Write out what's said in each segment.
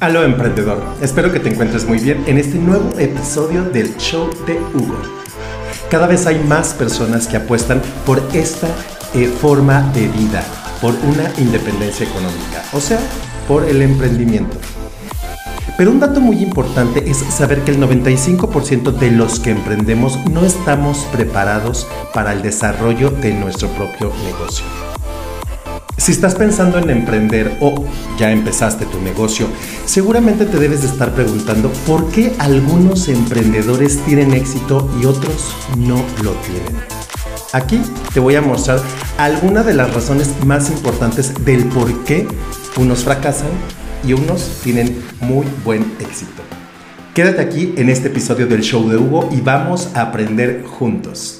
Aló emprendedor, espero que te encuentres muy bien en este nuevo episodio del show de Hugo. Cada vez hay más personas que apuestan por esta eh, forma de vida, por una independencia económica, o sea, por el emprendimiento. Pero un dato muy importante es saber que el 95% de los que emprendemos no estamos preparados para el desarrollo de nuestro propio negocio. Si estás pensando en emprender o ya empezaste tu negocio, seguramente te debes de estar preguntando por qué algunos emprendedores tienen éxito y otros no lo tienen. Aquí te voy a mostrar algunas de las razones más importantes del por qué unos fracasan y unos tienen muy buen éxito. Quédate aquí en este episodio del show de Hugo y vamos a aprender juntos.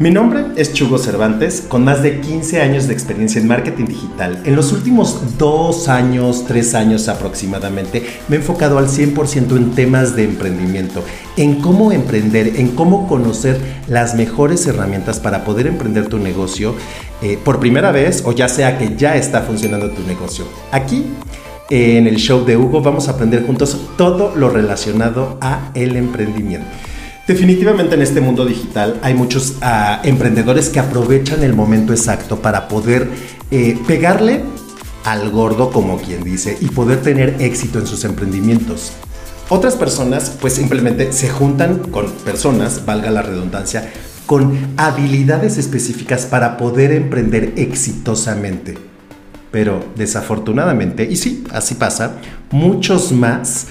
Mi nombre es Chugo Cervantes, con más de 15 años de experiencia en marketing digital. En los últimos dos años, tres años aproximadamente, me he enfocado al 100% en temas de emprendimiento, en cómo emprender, en cómo conocer las mejores herramientas para poder emprender tu negocio eh, por primera vez o ya sea que ya está funcionando tu negocio. Aquí en el show de Hugo vamos a aprender juntos todo lo relacionado a el emprendimiento. Definitivamente en este mundo digital hay muchos ah, emprendedores que aprovechan el momento exacto para poder eh, pegarle al gordo, como quien dice, y poder tener éxito en sus emprendimientos. Otras personas pues simplemente se juntan con personas, valga la redundancia, con habilidades específicas para poder emprender exitosamente. Pero desafortunadamente, y sí, así pasa, muchos más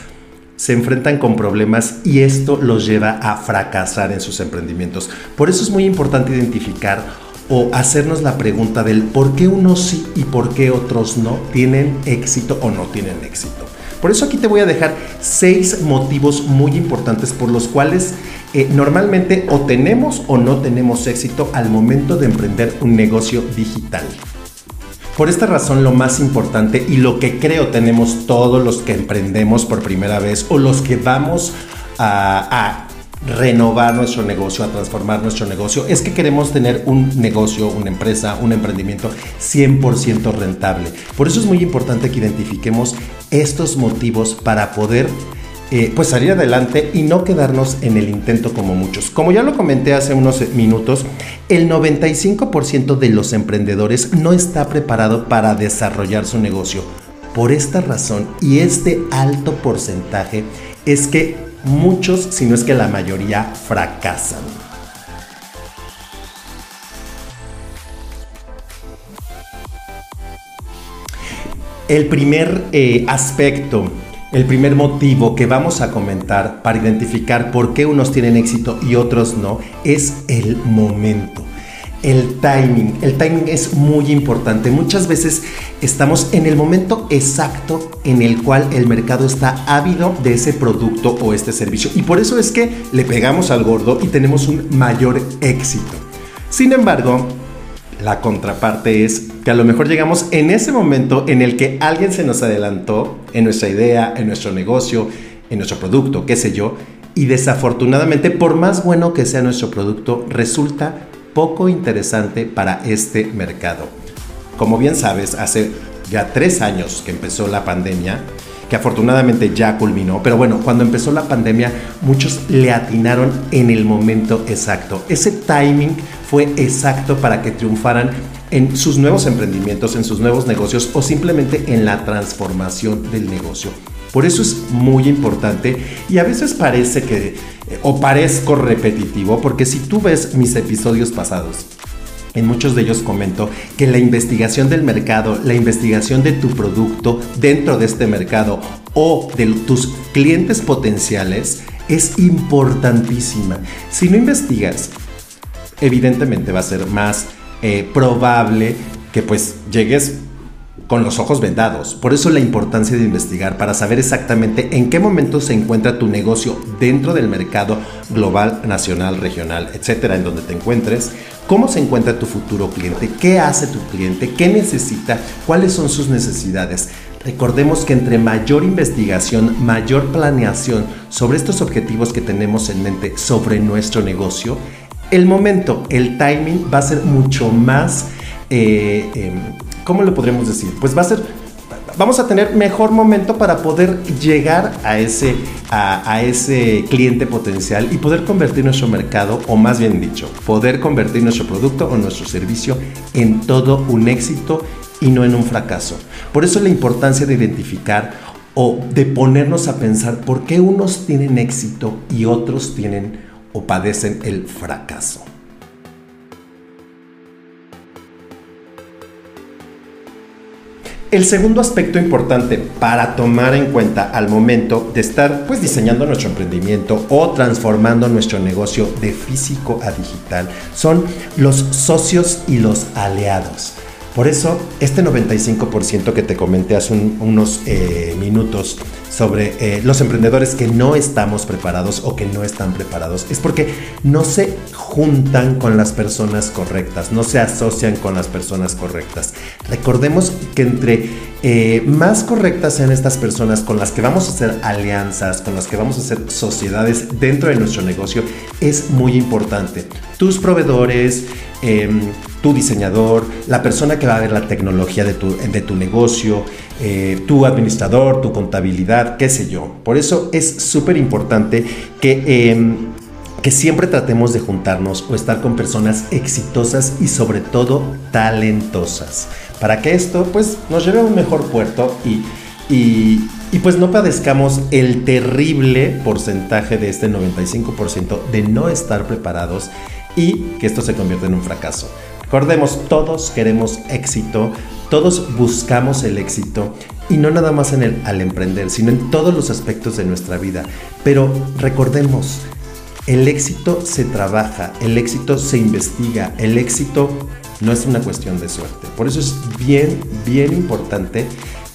se enfrentan con problemas y esto los lleva a fracasar en sus emprendimientos. Por eso es muy importante identificar o hacernos la pregunta del por qué unos sí y por qué otros no tienen éxito o no tienen éxito. Por eso aquí te voy a dejar seis motivos muy importantes por los cuales eh, normalmente o tenemos o no tenemos éxito al momento de emprender un negocio digital. Por esta razón lo más importante y lo que creo tenemos todos los que emprendemos por primera vez o los que vamos a, renovar nuestro negocio, a transformar nuestro negocio, es que queremos tener un negocio, una empresa, un emprendimiento 100% rentable. Por eso es muy importante que identifiquemos estos motivos para poder eh, pues salir adelante y no quedarnos en el intento como muchos. Como ya lo comenté hace unos minutos, el 95% de los emprendedores no está preparado para desarrollar su negocio. Por esta razón y este alto porcentaje es que muchos, si no es que la mayoría, fracasan. El primer eh, aspecto el primer motivo que vamos a comentar para identificar por qué unos tienen éxito y otros no es el momento. El timing. El timing es muy importante. Muchas veces estamos en el momento exacto en el cual el mercado está ávido de ese producto o este servicio. Y por eso es que le pegamos al gordo y tenemos un mayor éxito. Sin embargo, la contraparte es que a lo mejor llegamos en ese momento en el que alguien se nos adelantó en nuestra idea, en nuestro negocio, en nuestro producto, qué sé yo, y desafortunadamente, por más bueno que sea nuestro producto, resulta poco interesante para este mercado. Como bien sabes, hace ya tres años que empezó la pandemia, que afortunadamente ya culminó, pero bueno, cuando empezó la pandemia muchos le atinaron en el momento exacto. Ese timing fue exacto para que triunfaran en sus nuevos emprendimientos, en sus nuevos negocios o simplemente en la transformación del negocio. Por eso es muy importante y a veces parece que, o parezco repetitivo, porque si tú ves mis episodios pasados, en muchos de ellos comento que la investigación del mercado, la investigación de tu producto dentro de este mercado o de tus clientes potenciales es importantísima. Si no investigas, evidentemente va a ser más eh, probable que pues llegues con los ojos vendados. Por eso la importancia de investigar para saber exactamente en qué momento se encuentra tu negocio dentro del mercado global, nacional, regional, etcétera, en donde te encuentres, cómo se encuentra tu futuro cliente, qué hace tu cliente, qué necesita, cuáles son sus necesidades. Recordemos que entre mayor investigación, mayor planeación sobre estos objetivos que tenemos en mente sobre nuestro negocio, el momento, el timing va a ser mucho más, eh, em, ¿cómo lo podríamos decir? Pues va a ser, vamos a tener mejor momento para poder llegar a ese, a, a ese cliente potencial y poder convertir nuestro mercado, o más bien dicho, poder convertir nuestro producto o nuestro servicio en todo un éxito y no en un fracaso. Por eso la importancia de identificar o de ponernos a pensar por qué unos tienen éxito y otros tienen o padecen el fracaso. El segundo aspecto importante para tomar en cuenta al momento de estar pues diseñando nuestro emprendimiento o transformando nuestro negocio de físico a digital son los socios y los aliados. Por eso, este 95% que te comenté hace unos eh, minutos sobre eh, los emprendedores que no estamos preparados o que no están preparados es porque no se juntan con las personas correctas, no se asocian con las personas correctas. Recordemos que entre eh, más correctas sean estas personas con las que vamos a hacer alianzas, con las que vamos a hacer sociedades dentro de nuestro negocio, es muy importante. Tus proveedores, em, tu diseñador, la persona que va a ver la tecnología de tu, de tu negocio, eh, tu administrador, tu contabilidad, qué sé yo. Por eso es súper importante que, em, que siempre tratemos de juntarnos o estar con personas exitosas y sobre todo talentosas. Para que esto pues nos lleve a un mejor puerto y, y, pues no padezcamos el terrible porcentaje de este 95% de no estar preparados y que esto se convierta en un fracaso. Recordemos, todos queremos éxito, todos buscamos el éxito y no nada más en el, al emprender, sino en todos los aspectos de nuestra vida. Pero recordemos, el éxito se trabaja, el éxito se investiga, el éxito no es una cuestión de suerte. Por eso es bien, bien importante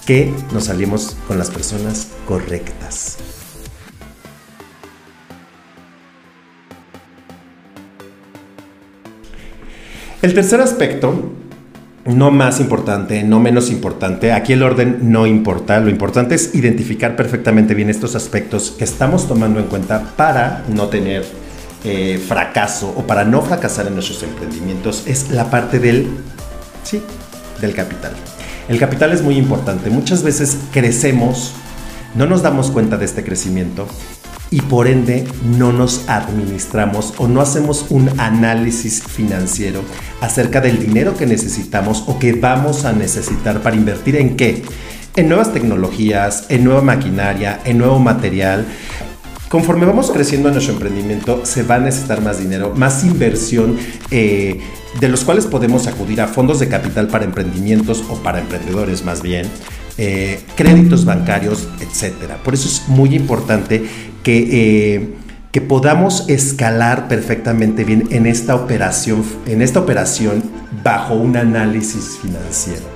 que nos salimos con las personas correctas. El tercer aspecto, no más importante, no menos importante, aquí el orden no importa, lo importante es identificar perfectamente bien estos aspectos que estamos tomando en cuenta para no tener eh, fracaso o para no fracasar en nuestros emprendimientos, es la parte del, sí, del capital. El capital es muy importante, muchas veces crecemos, no nos damos cuenta de este crecimiento y por ende no nos administramos o no hacemos un análisis financiero acerca del dinero que necesitamos o que vamos a necesitar para invertir en qué? En nuevas tecnologías, en nueva maquinaria, en nuevo material. Conforme vamos creciendo en nuestro emprendimiento, se va a necesitar más dinero, más inversión, eh, de los cuales podemos acudir a fondos de capital para emprendimientos o para emprendedores más bien, eh, créditos bancarios, etc. Por eso es muy importante que, eh, que podamos escalar perfectamente bien en esta operación, en esta operación bajo un análisis financiero.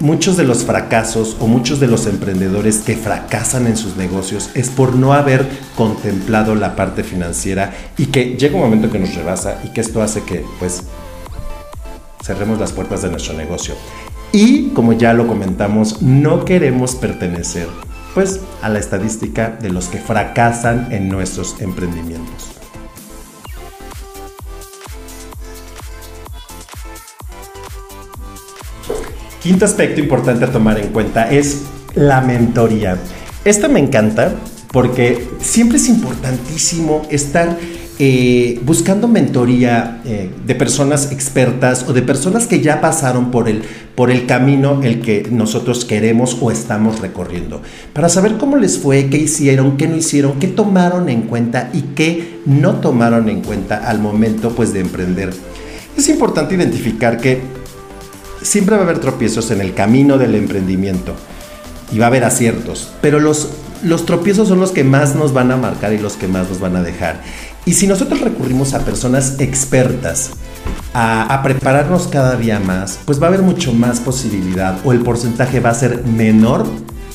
Muchos de los fracasos o muchos de los emprendedores que fracasan en sus negocios es por no haber contemplado la parte financiera y que llega un momento que nos rebasa y que esto hace que pues cerremos las puertas de nuestro negocio. Y como ya lo comentamos, no queremos pertenecer pues a la estadística de los que fracasan en nuestros emprendimientos. Quinto aspecto importante a tomar en cuenta es la mentoría. Esta me encanta porque siempre es importantísimo estar eh, buscando mentoría eh, de personas expertas o de personas que ya pasaron por el, por el camino el que nosotros queremos o estamos recorriendo, para saber cómo les fue, qué hicieron, qué no hicieron, qué tomaron en cuenta y qué no tomaron en cuenta al momento pues, de emprender. Es importante identificar que siempre va a haber tropiezos en el camino del emprendimiento y va a haber aciertos, pero los, los tropiezos son los que más nos van a marcar y los que más nos van a dejar. Y si nosotros recurrimos a personas expertas, a, prepararnos cada día más, pues va a haber mucho más posibilidad o el porcentaje va a ser menor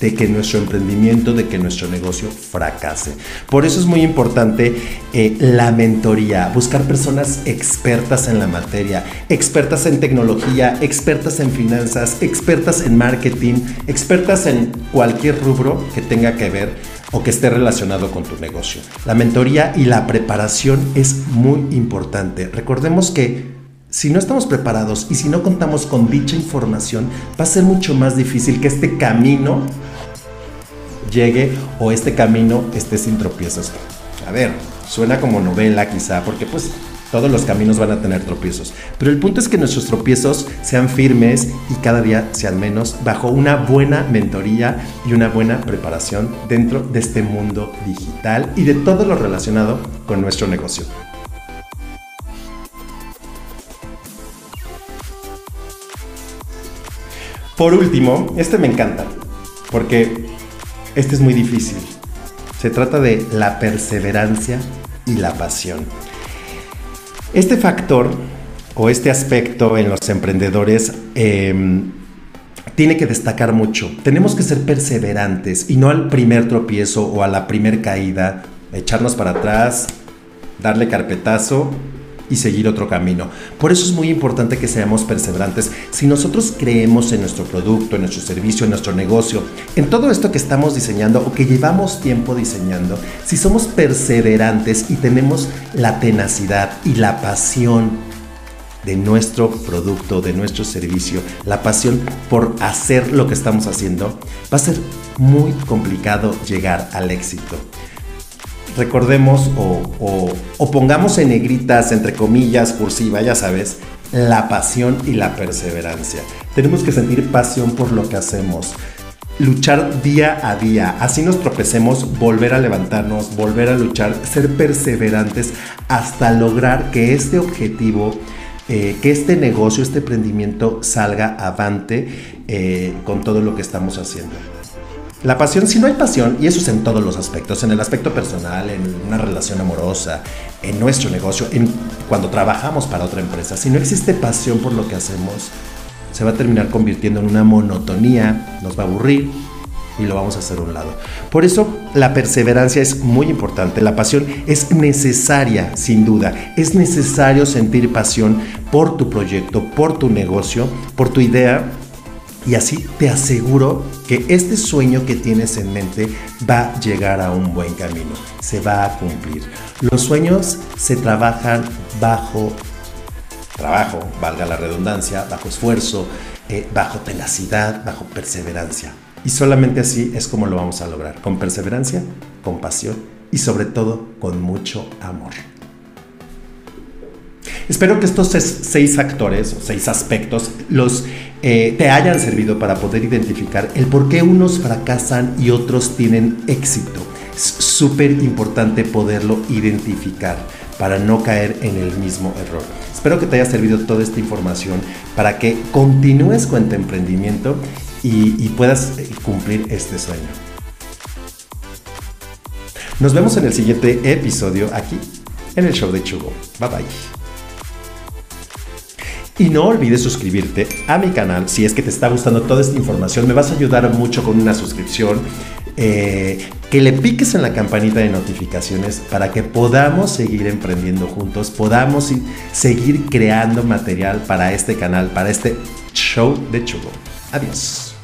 de que nuestro emprendimiento, de que nuestro negocio fracase. Por eso es muy importante eh, la mentoría, buscar personas expertas en la materia, expertas en tecnología, expertas en finanzas, expertas en marketing, expertas en cualquier rubro que tenga que ver o que esté relacionado con tu negocio. La mentoría y la preparación es muy importante. Recordemos que si no estamos preparados y si no contamos con dicha información, va a ser mucho más difícil que este camino llegue o este camino esté sin tropiezos. A ver, suena como novela quizá, porque pues todos los caminos van a tener tropiezos. Pero el punto es que nuestros tropiezos sean firmes y cada día sean menos bajo una buena mentoría y una buena preparación dentro de este mundo digital y de todo lo relacionado con nuestro negocio. Por último, este me encanta, porque este es muy difícil. Se trata de la perseverancia y la pasión. Este factor o este aspecto en los emprendedores em, tiene que destacar mucho. Tenemos que ser perseverantes y no al primer tropiezo o a la primer caída, echarnos para atrás, darle carpetazo y seguir otro camino. Por eso es muy importante que seamos perseverantes. Si nosotros creemos en nuestro producto, en nuestro servicio, en nuestro negocio, en todo esto que estamos diseñando o que llevamos tiempo diseñando, si somos perseverantes y tenemos la tenacidad y la pasión de nuestro producto, de nuestro servicio, la pasión por hacer lo que estamos haciendo, va a ser muy complicado llegar al éxito recordemos o, pongamos en negritas, entre comillas, cursiva, ya sabes, la pasión y la perseverancia. Tenemos que sentir pasión por lo que hacemos. Luchar día a día, así nos tropecemos, volver a levantarnos, volver a luchar, ser perseverantes hasta lograr que este objetivo, eh, que este negocio, este emprendimiento salga avante eh, con todo lo que estamos haciendo. La pasión, si no hay pasión, y eso es en todos los aspectos, en el aspecto personal, en una relación amorosa, en nuestro negocio, en cuando trabajamos para otra empresa, si no existe pasión por lo que hacemos, se va a terminar convirtiendo en una monotonía, nos va a aburrir y lo vamos a hacer a un lado. Por eso la perseverancia es muy importante, la pasión es necesaria, sin duda. Es necesario sentir pasión por tu proyecto, por tu negocio, por tu idea y así te aseguro que este sueño que tienes en mente va a llegar a un buen camino, se va a cumplir. Los sueños se trabajan bajo trabajo, valga la redundancia, bajo esfuerzo, eh, bajo tenacidad, bajo perseverancia. Y solamente así es como lo vamos a lograr, con perseverancia, con pasión y sobre todo con mucho amor. Espero que estos seis actores, seis aspectos, los eh, te hayan servido para poder identificar el por qué unos fracasan y otros tienen éxito. Es súper importante poderlo identificar para no caer en el mismo error. Espero que te haya servido toda esta información para que continúes con tu emprendimiento y, y puedas eh, cumplir este sueño. Nos vemos en el siguiente episodio aquí en el show de Chugo. Bye bye. Y no olvides suscribirte a mi canal si es que te está gustando toda esta información. Me vas a ayudar mucho con una suscripción. Eh, que le piques en la campanita de notificaciones para que podamos seguir emprendiendo juntos, podamos seguir creando material para este canal, para este show de chulo. Adiós.